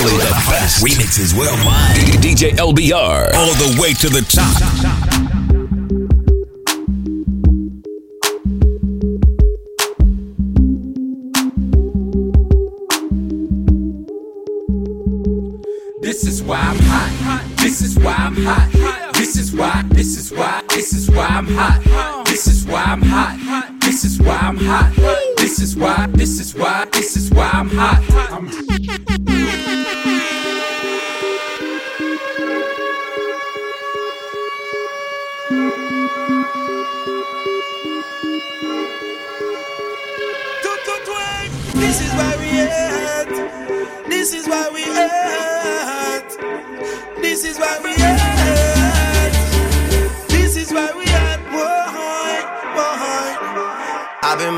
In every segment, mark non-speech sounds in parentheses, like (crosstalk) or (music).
Only the best remixes worldwide. DJ LBR. All the way to the top. This is why I'm hot. This is why I'm hot. This is why. This is why. This is why I'm hot. This is why I'm hot. This is why I'm hot. This is why. This is why. This is why I'm hot. I'm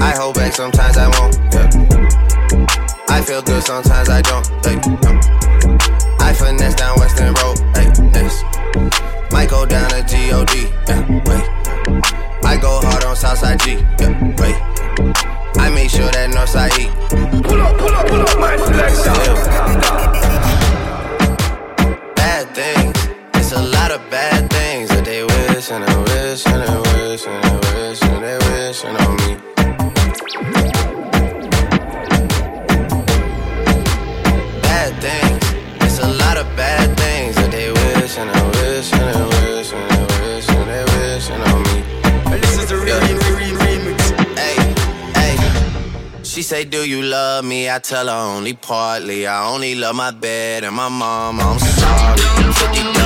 I hold back, sometimes I won't. Yeah. I feel good, sometimes I don't. Hey, no. I finesse down Weston Road. Hey, next. Might go down to G-O-D. Yeah, wait. I go hard on Southside G. Yeah, wait. I make sure that Northside E. Pull up, pull up, pull up, my selection. Bad things. It's a lot of bad things that they wish and they wish and they wish and they wish and they wishing on me. Bad things. It's a lot of bad things that they wish and they wish and they wish and they wish and they wishing on me. And this is the real, real, real remix. Hey, hey. She say, Do you love me? I tell her only partly. I only love my bed and my mom. I'm sorry.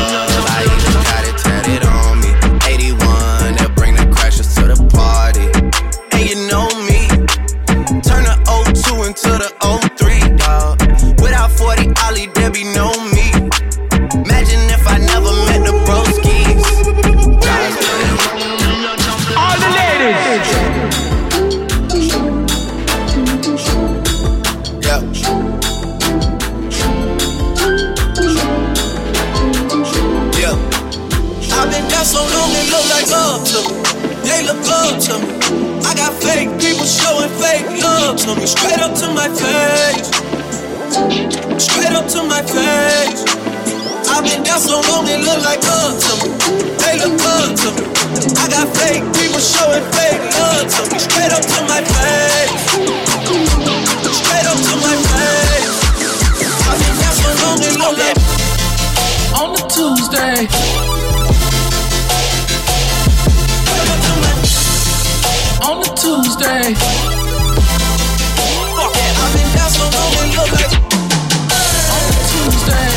Fake people showing fake love to me. Straight up to my face. Straight up to my face. I've been down so long, they look like love to me. They look up to me. I got fake people showing fake love to me. Straight up to my face. Straight up to my face. I've been down so long, they look like on the Tuesday. On the Tuesday. I've been down so long, they look like On the Tuesday.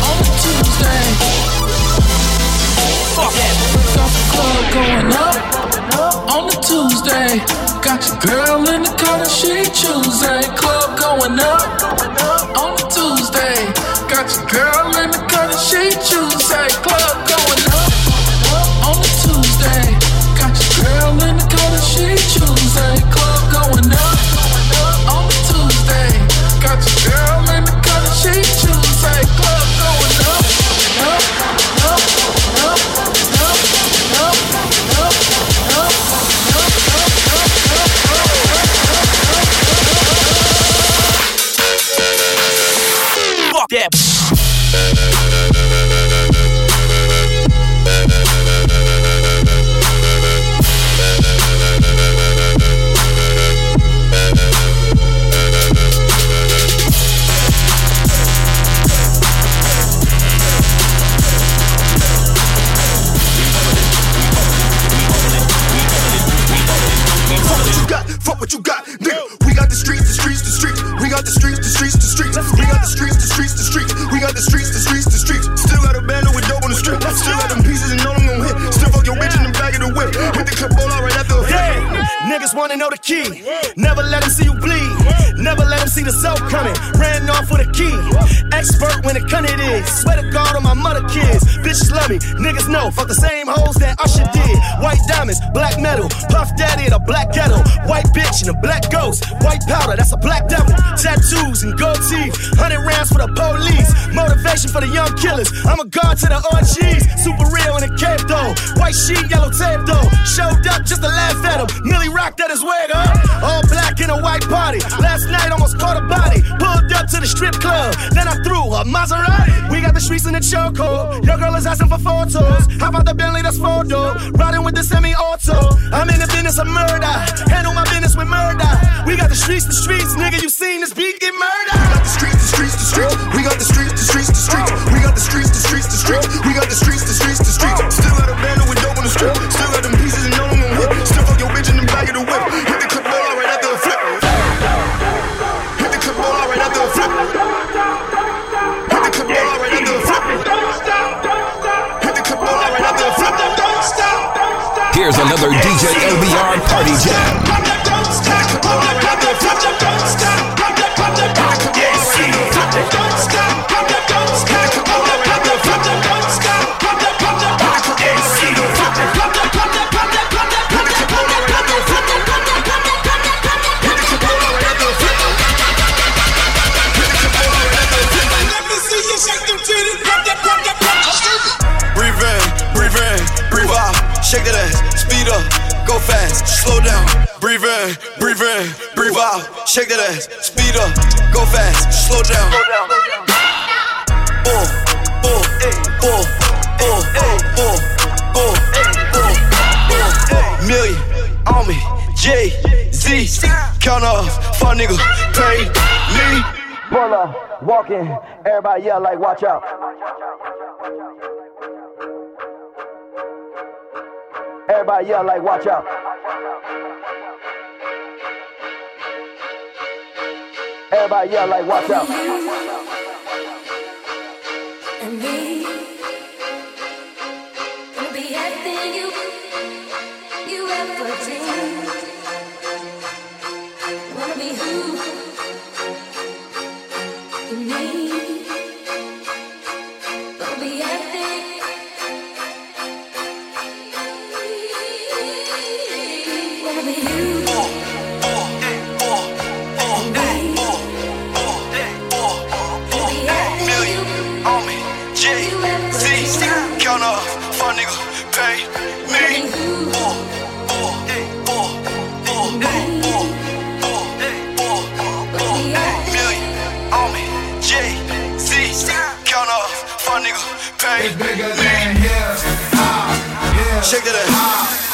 On the Tuesday. Got the club going up. On the Tuesday. Got your girl in the corner, she Tuesday. Club going up. On the Tuesday. Got your girl in Niggas wanna know the key. Never let them see you bleed. Them see the soap coming. Ran off with a key. Expert when it cut it is. Swear to God on my mother kids. Bitches love me. Niggas know. Fuck the same hoes that Usher did. White diamonds, black metal. Puff daddy in a black ghetto. White bitch and a black ghost. White powder, that's a black devil. Tattoos and gold teeth. Hundred rounds for the police. Motivation for the young killers. I'm a guard to the OGs. Super real in a cape though. White sheet, yellow tape though. Showed up just to laugh at him. Millie rocked at his wig, huh? All black in a white party. Last night almost caught a body. Pulled up to the strip club. Then I threw a Maserati. We got the streets in the chokehold. Your girl is asking for photos. How about the Bentley that's four? Riding with the semi auto. I'm in the business of murder. Handle my business with murder. We got the streets, the streets, nigga. You seen this beat get murdered? We got the streets, the streets, the streets. We got the streets, the streets, the streets. We got the streets, the streets, the streets. We got the streets, the streets, the streets. Still got a band Check that ass, speed up, go fast, slow down. Boom, boom, boom, boom, boom, boom, boom, boom. Million. On me, J. Z. Count off, fuck nigga, pay me. Pull up, walking, everybody yell like, watch out. Everybody yell like, watch out. Everybody yell like, watch out. count off. Fuck nigga, pay me. Boy, boy, boy, boy, boy, boy, me. Shake that.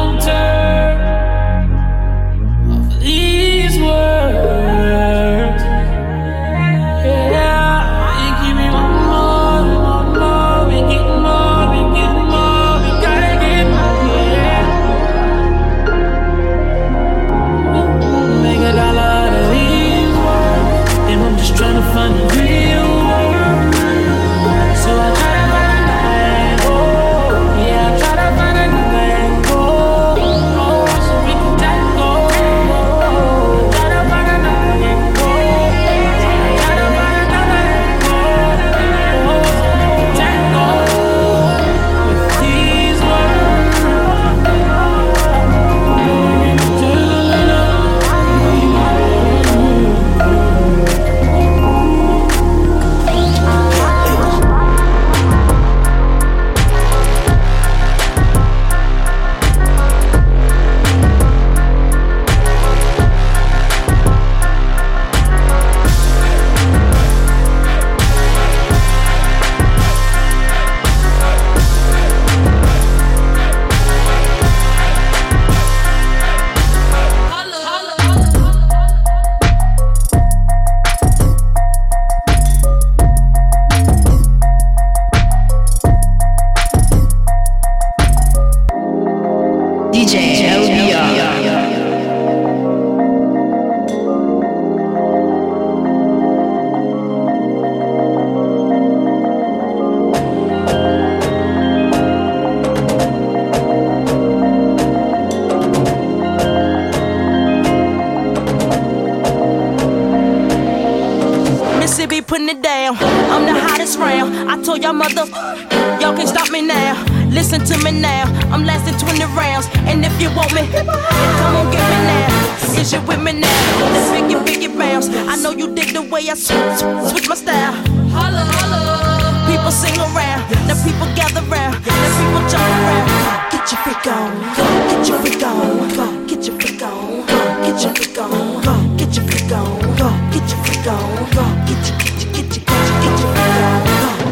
shit with me now. Let's make it big rounds. I know you dig the way I switch, switch my style. Holla, holla. People sing around, now people gather round, now people jump around. Get your freak on, go. Get your freak on, go. Get your freak on, go. Get your freak on, go. Get your freak on, go. Get your freak on, go. Get your get your get your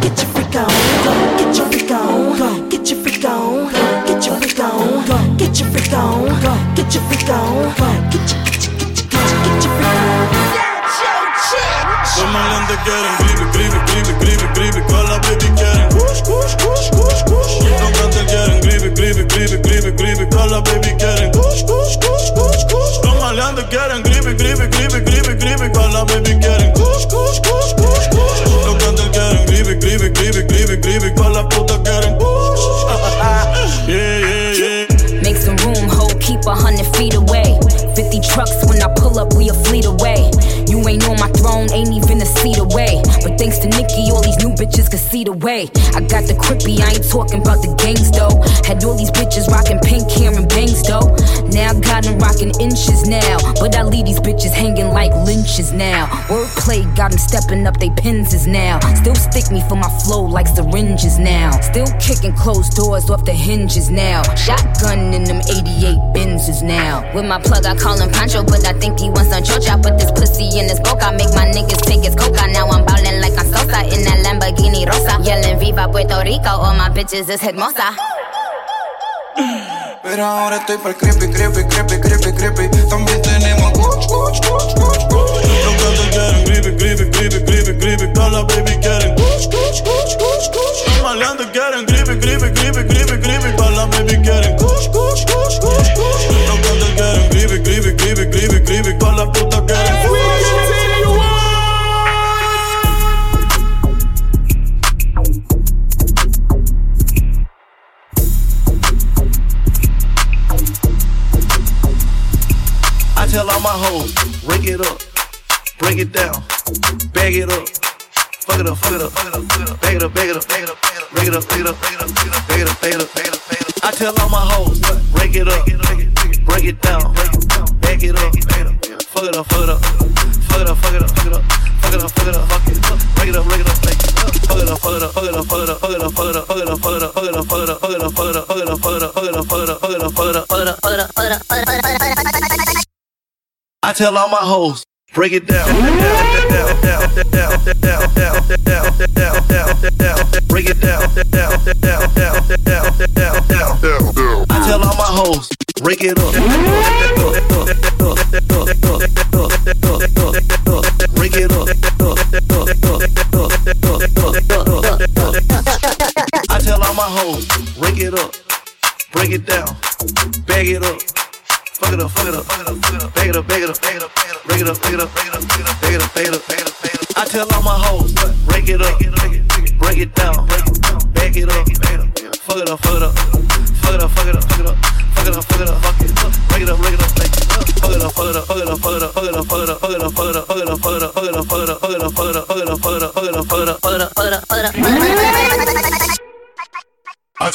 get your freak on, go. Get your freak on. Get your freak on, go. Get your freak on, go. Get your freak on, go. Get your freak on, go. Get your freak on, go. Get your Tomarle donde quieren, creepy, creepy, creepy, creepy, creepy, con la baby quieren. Kush, kush, kush, kush, kush. Los cantes quieren, creepy, creepy, creepy, creepy, creepy, con la baby quieren. Kush, kush, kush, kush, kush. Tomarle quieren, creepy, creepy, creepy, creepy, creepy, con la baby quieren. Kush, kush, kush, kush, kush. Los cantes quieren, creepy, creepy, creepy, creepy, creepy, con la puta quieren. Kush. yeah, yeah, yeah. Make some room, ho, keep a hundred feet away. 50 trucks when I pull up, we a fleet away. You ain't on my throne, ain't even a seat away. But thanks to Nikki, all these new bitches can see the way. I got the crippy, I ain't talking about the gangs though. Had all these bitches rocking pink hair and bangs though. Now got them rocking inches now. But I leave these bitches hanging like lynches now. Wordplay got them stepping up they pins is now. Still stick me for my flow like syringes now. Still kicking closed doors off the hinges now. Shotgun in them 88 Benzes now. With my plug, I call call him Pancho, but I think he wants some chocha. Put this pussy in his coca, make my niggas take his coca. Now I'm ballin' like I'm Sosa in that Lamborghini Rosa. Yelling Viva Puerto Rico, all my bitches is hermosa. (sighs) Pero ahora estoy pa'l creepy, creepy, creepy, creepy, creepy. También tenemos coach, coach, coach, coach, coach. Los cantos quieren creepy, creepy, creepy, creepy, creepy. Todas las baby quieren coach, coach, coach, coach, coach. Los malandros quieren creepy, creepy, creepy, creepy, creepy. Todas las baby quieren coach. tell all my hoes, break it down. Break it down. I tell all my hoes, break it up.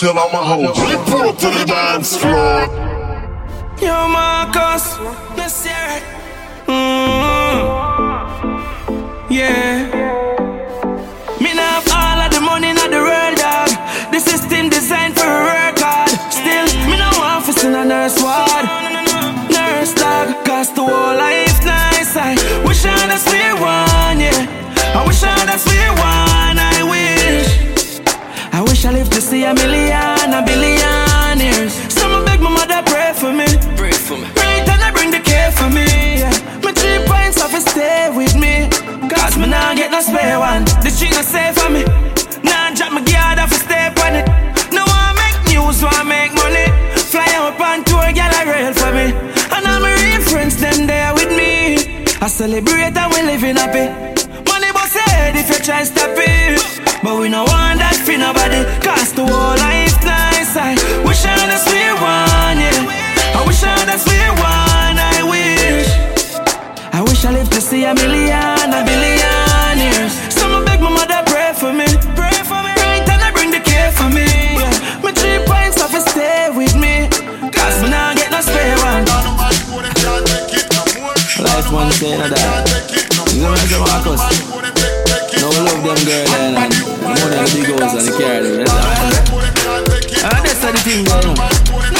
still I'ma hold. Report to the dance floor. Yo, Marcus, celebrate and we living happy. Money boss head if you try stop it. But we no want that for nobody. Cause the whole life nice. I wish I had a sweet one, yeah. I wish I had a sweet one, I wish. I wish I lived to see a million, a billion Them girl then and money and the and. And that's the thing there.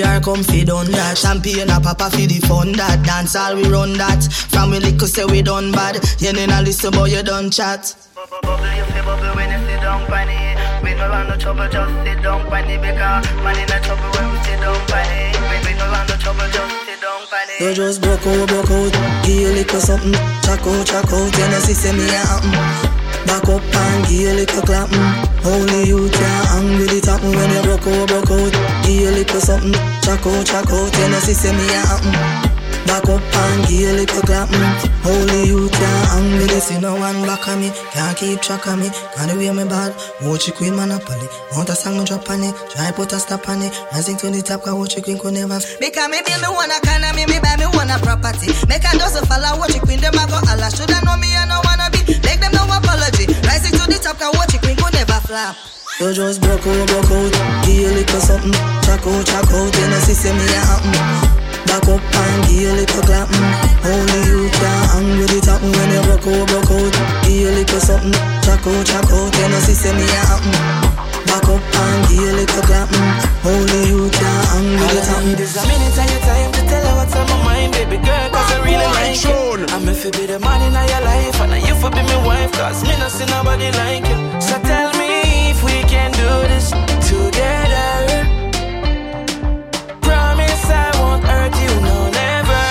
LBR come feed on that Champagne a papa for the fun that Dance all we run that From we little say we done bad You a listen but you done chat Bubble, bubble, you feel bubble when you sit down it. We no want no trouble, just sit down it. Because in a trouble when we sit down it. We, we no want no trouble, just sit down it. You just broke out, broke out Give you a little something Check out, check out You know see say me happen Back up and give a little clap mm. Only you can hang with it happen When you broke out, broke out. Give a little something Check out, check out. You know see say me happen. Back up and give a little clap mm. Only you can hang with it. See no one back on me Can't keep track of me. Can't way me bad. Watch you queen monopoly. Want a song me drop on it. Try put a stop on it. Rising to the top Cause watch you queen could never Because me build me one kind me buy me one property. Make a dozen follow Watch you queen them a go Allah Shoulda know me I no wanna be Them Rising to the top Cause watch you queen could never flop. You just broke out, broke out Give a little something. Check out, check out. You know see say me a happen. Back up and give a little clap mm. Only you can hang with it happen When you broke out, broke out Give a little something. Check out, check out. You know see say me a happen Back up and give a little clap mm. Only you can with it happen This a minute of your time to tell her what's on my mind, baby girl, cause I really like you. I'm if you be the man in your life, and you for be my wife, cause me not see nobody like you. So tell me if we can do this together. Promise I won't hurt you, no, never.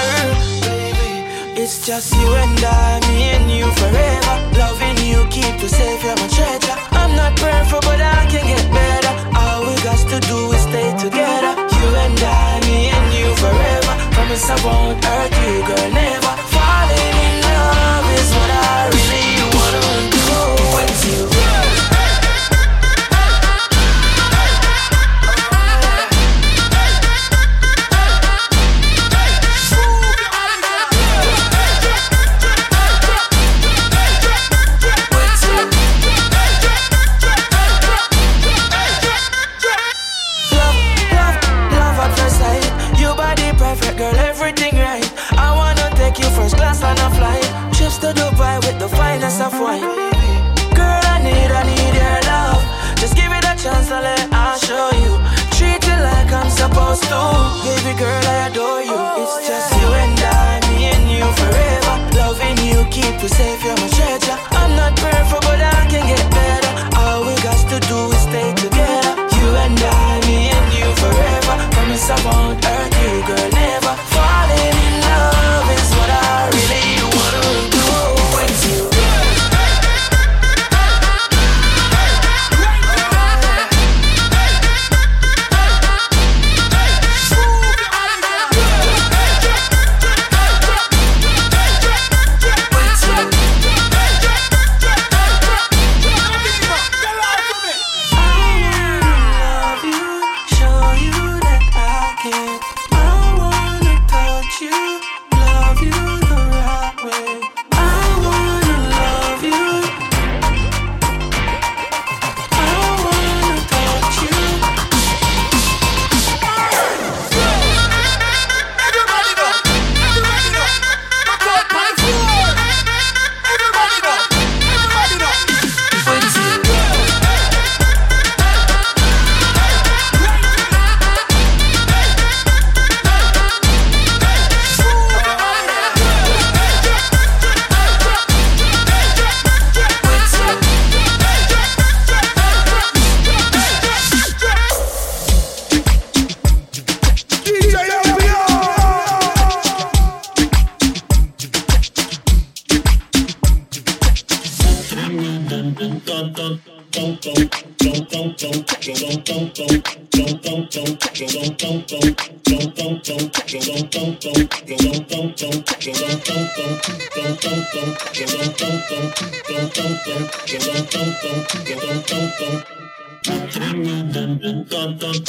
Baby, it's just you and I, me and you forever. Loving you, keep you safe, you're my treasure. I'm not perfect, but I can get better. All we got to do is stay together. You and I, me and you forever. Promise I won't hurt you, girl, never. Dun dun dun dun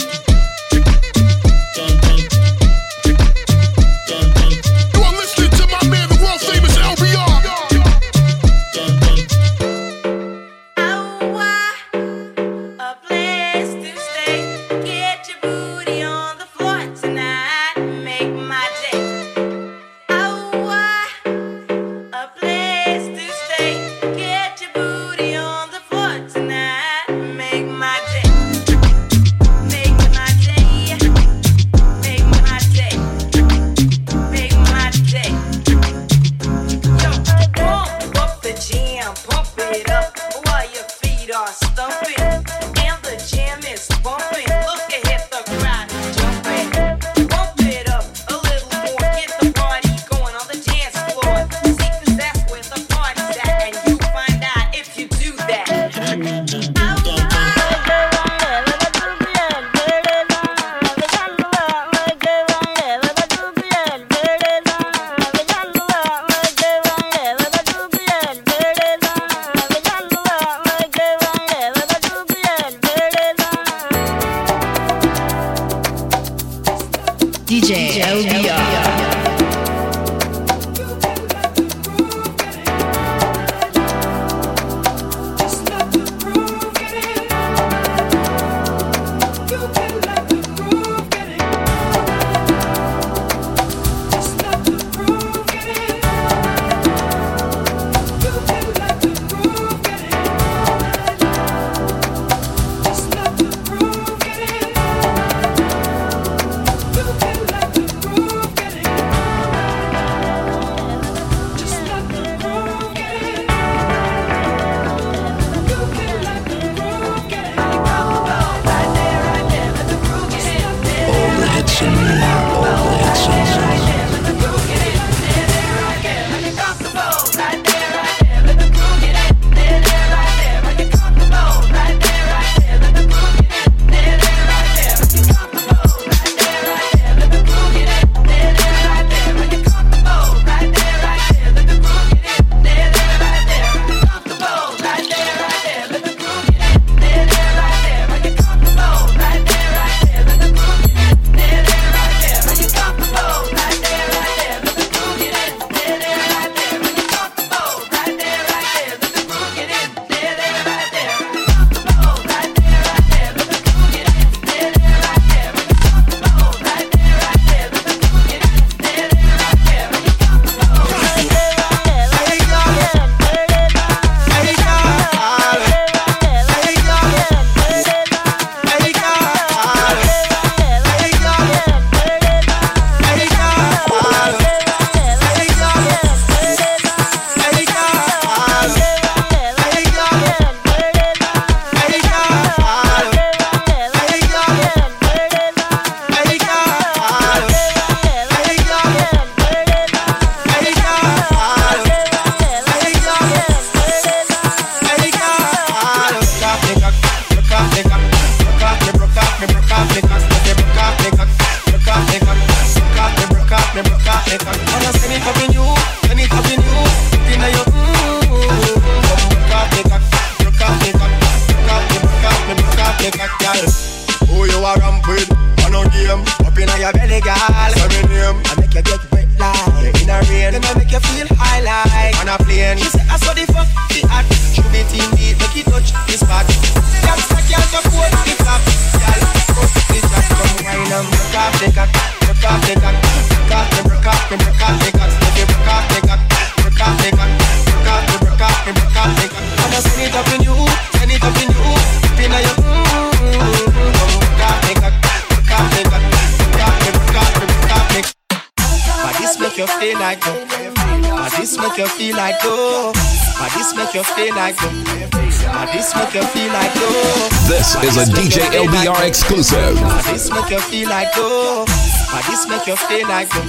This is a DJ LBR exclusive. This make you feel like oh. My this make you feel like you.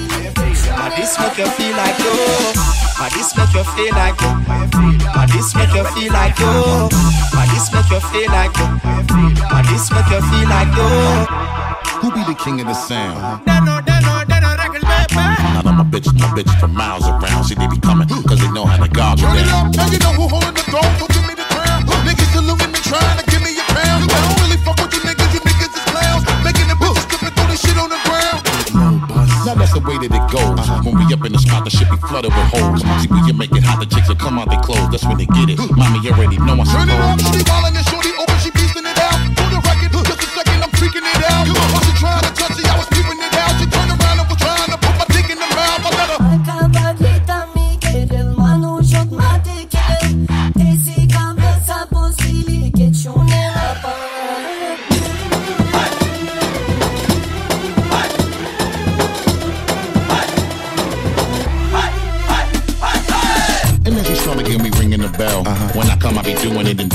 My this make you feel like you. My this make you feel like you. My this make you feel like you. My this make you feel like you. My this make you feel like you. Who be the king of the sound? My bitches, bitches from miles around. See, they be coming, cause they know how to goggle Turn it up, and you know who holding the throne, so give me the crown. Niggas saluting and trying to give me a pound. I don't really fuck with you niggas, you niggas is clowns. Making the bitches strip and throw this shit on the ground. Now that's the way that it goes. Uh-huh. When we up in the spot, the shit be flooded with holes. See, when you make it hot, the chicks will come out their clothes. That's when they get it. Mommy already know I'm Turn it up, shorty wildin' and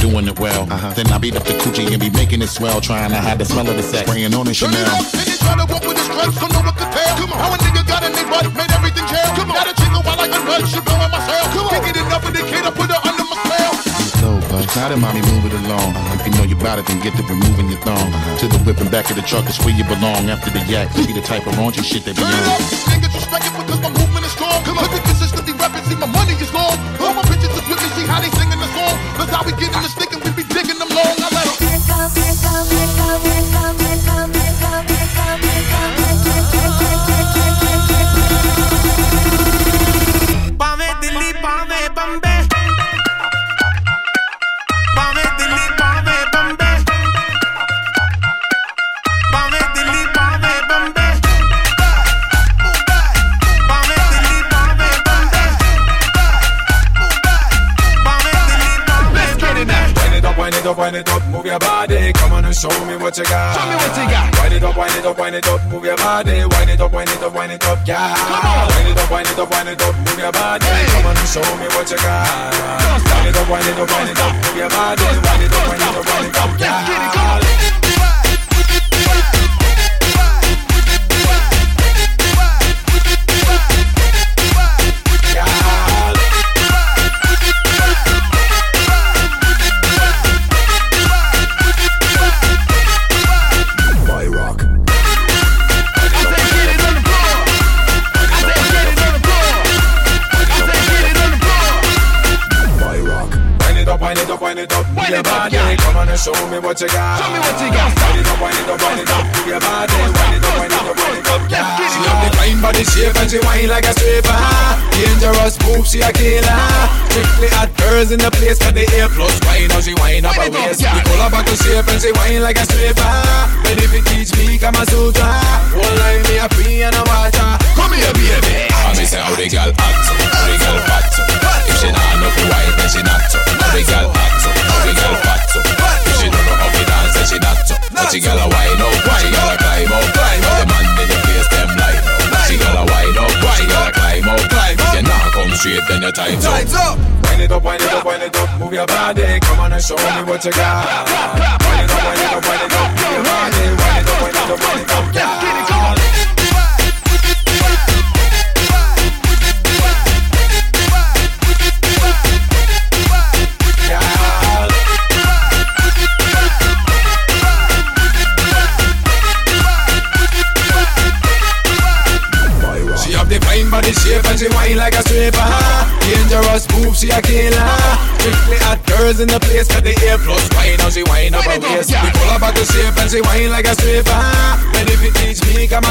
doing it and it well. Uh-huh. Then I beat up the coochie and be making it swell. Trying to hide the smell of the sex. Spraying on the Turn it Chanel. up, and you try to walk with his stripes, don't know what tell. Come on. How a nigga got in their butt, made everything jail. Come on. Got a chick go out like a she blowing my cell. Come on. Can't get enough of the kid, I put her under my spell. So, now that mommy move it along. Uh-huh. If you know you about it, then get to removing your thong. Uh-huh. To the whip and back of the truck is where you belong. After the yak, be the type of raunchy shit that be Turn it on. up, niggas respect it because my movement is strong. Come on. It consistently rapping, see my money is long. All my bitches is with me, see how they singing we get in the ah. Show me what you got. Show me what you got. Wind it up, wind it up, wind it up, move your body. Wind it up, wind it up, wind it up, yeah. Come on. Wind it up, wind it up, wind it up, move your body. Come on show me what you got. Wind it up, wind it up, wind it up, move your body. Wind it up, wind it up, wind it up, yeah. Wind it up, wind it up, wind up, your body. Come on and show me what you got. Show me what you got. Wind it up, wind it up, wind it up, move your body. Wind it up, wind it up, wind it up, yeah. She have the fine body shape and she whine like a stripper. Dangerous move, she a killer. Strictly hot girls in the place for the A plus. Wine how she whine up her waist. We pull her back to shape and she whine like a stripper. Ready if you teach me Kama Sutra. Whole line me a free and a water. Come here, baby. I me say how the girl hot so, how the girl fat. If she not know fi wine, then she not. How the girl hot so, how the girl fat. If she don't know how to dance, then she not. But she gotta wine up, she gotta climb up. The man in the place them line up. She gotta wine up, she gotta climb up. If you not come straight, then your time's up. Wind it up, wind it up, wind it up, move your body. Come on and show me what you got. Wind it up, wind it up, wind it up, move your body. Wind it up, wind it up, wind it up, yeah. She girls in the place for the A plus. Wine how she whine up her waist. We pull her back to shape and she whine like a stripper. Ready if you teach me free and